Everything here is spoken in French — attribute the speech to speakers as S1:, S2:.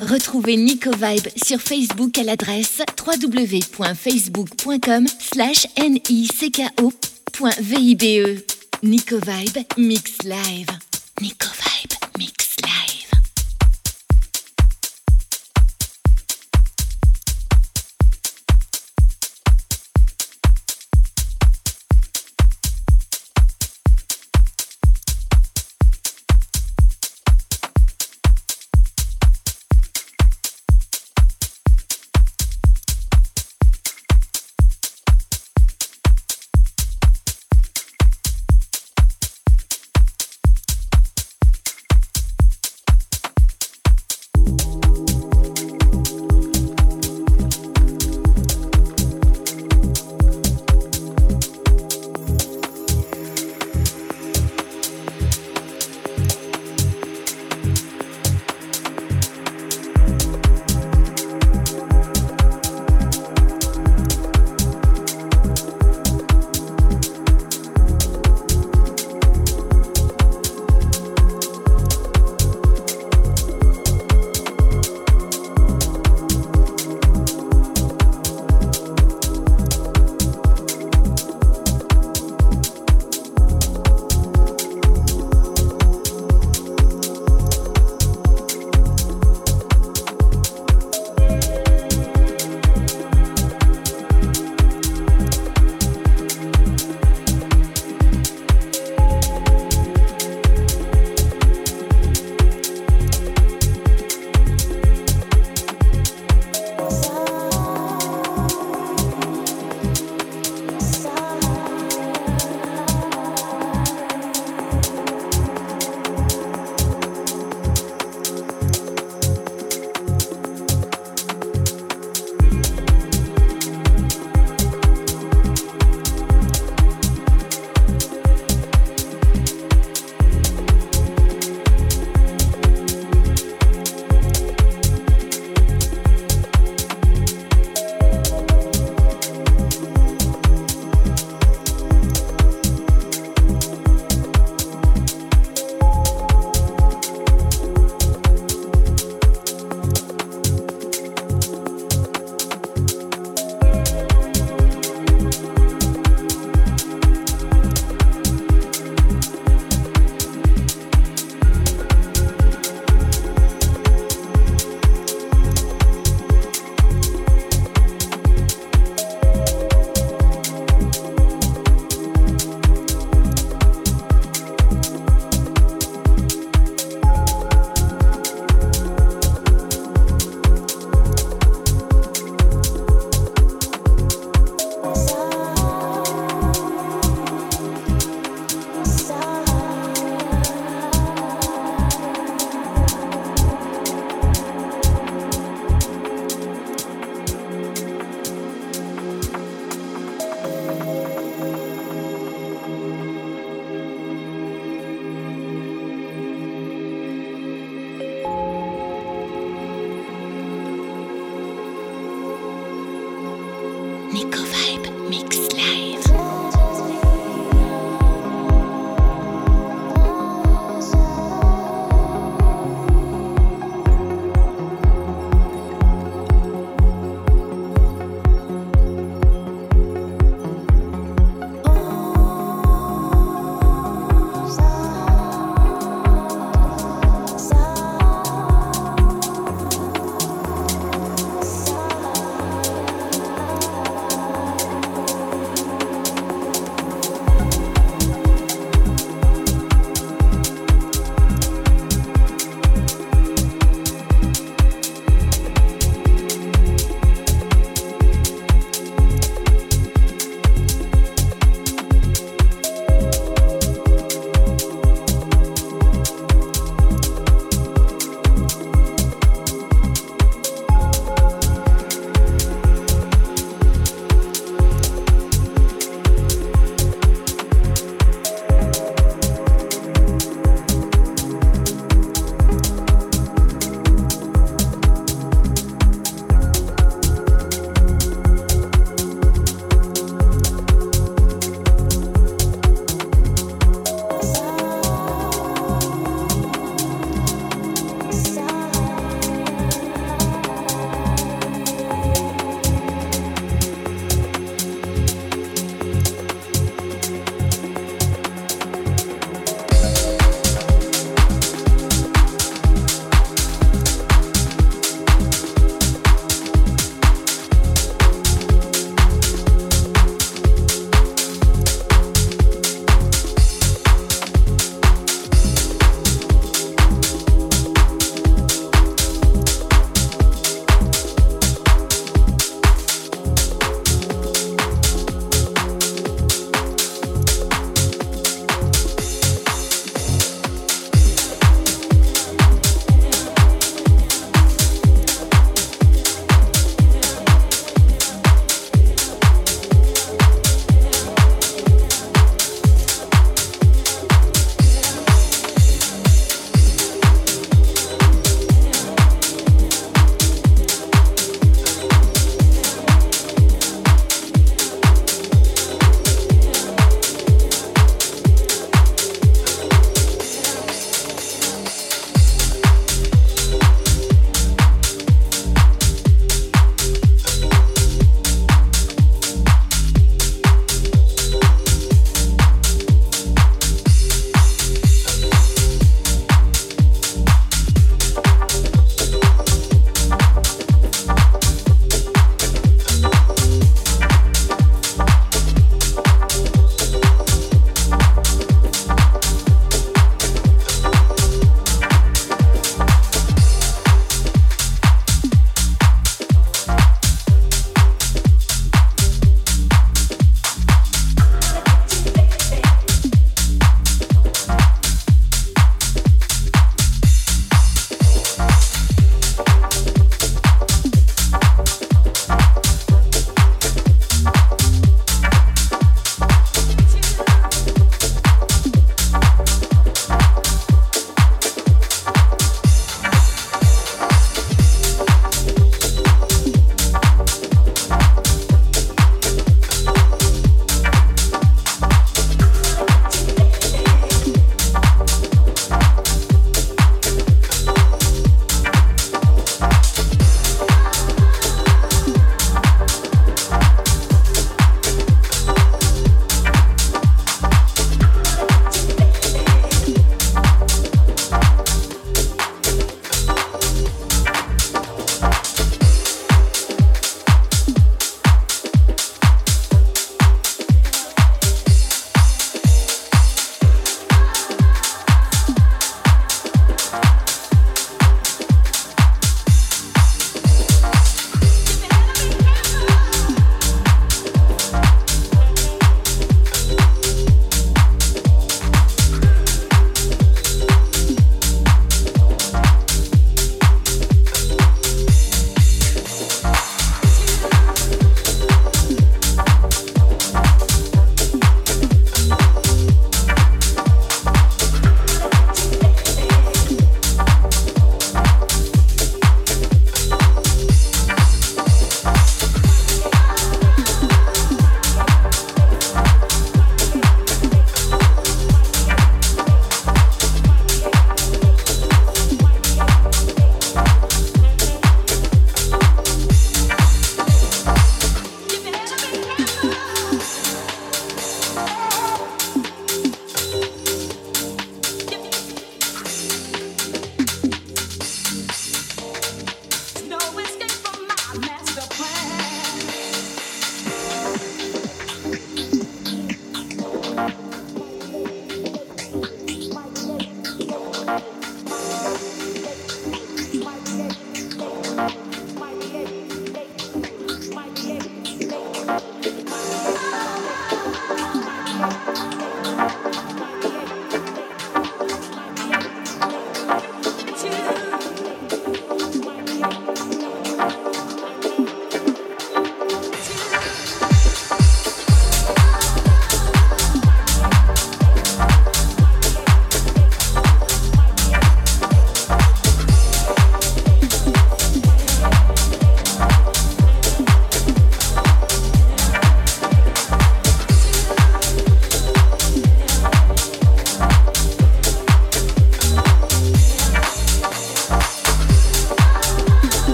S1: Retrouvez Nico Vibe sur Facebook à l'adresse www.facebook.com slash nicko.vibe. Nico Vibe Mix Live. Nico Vibe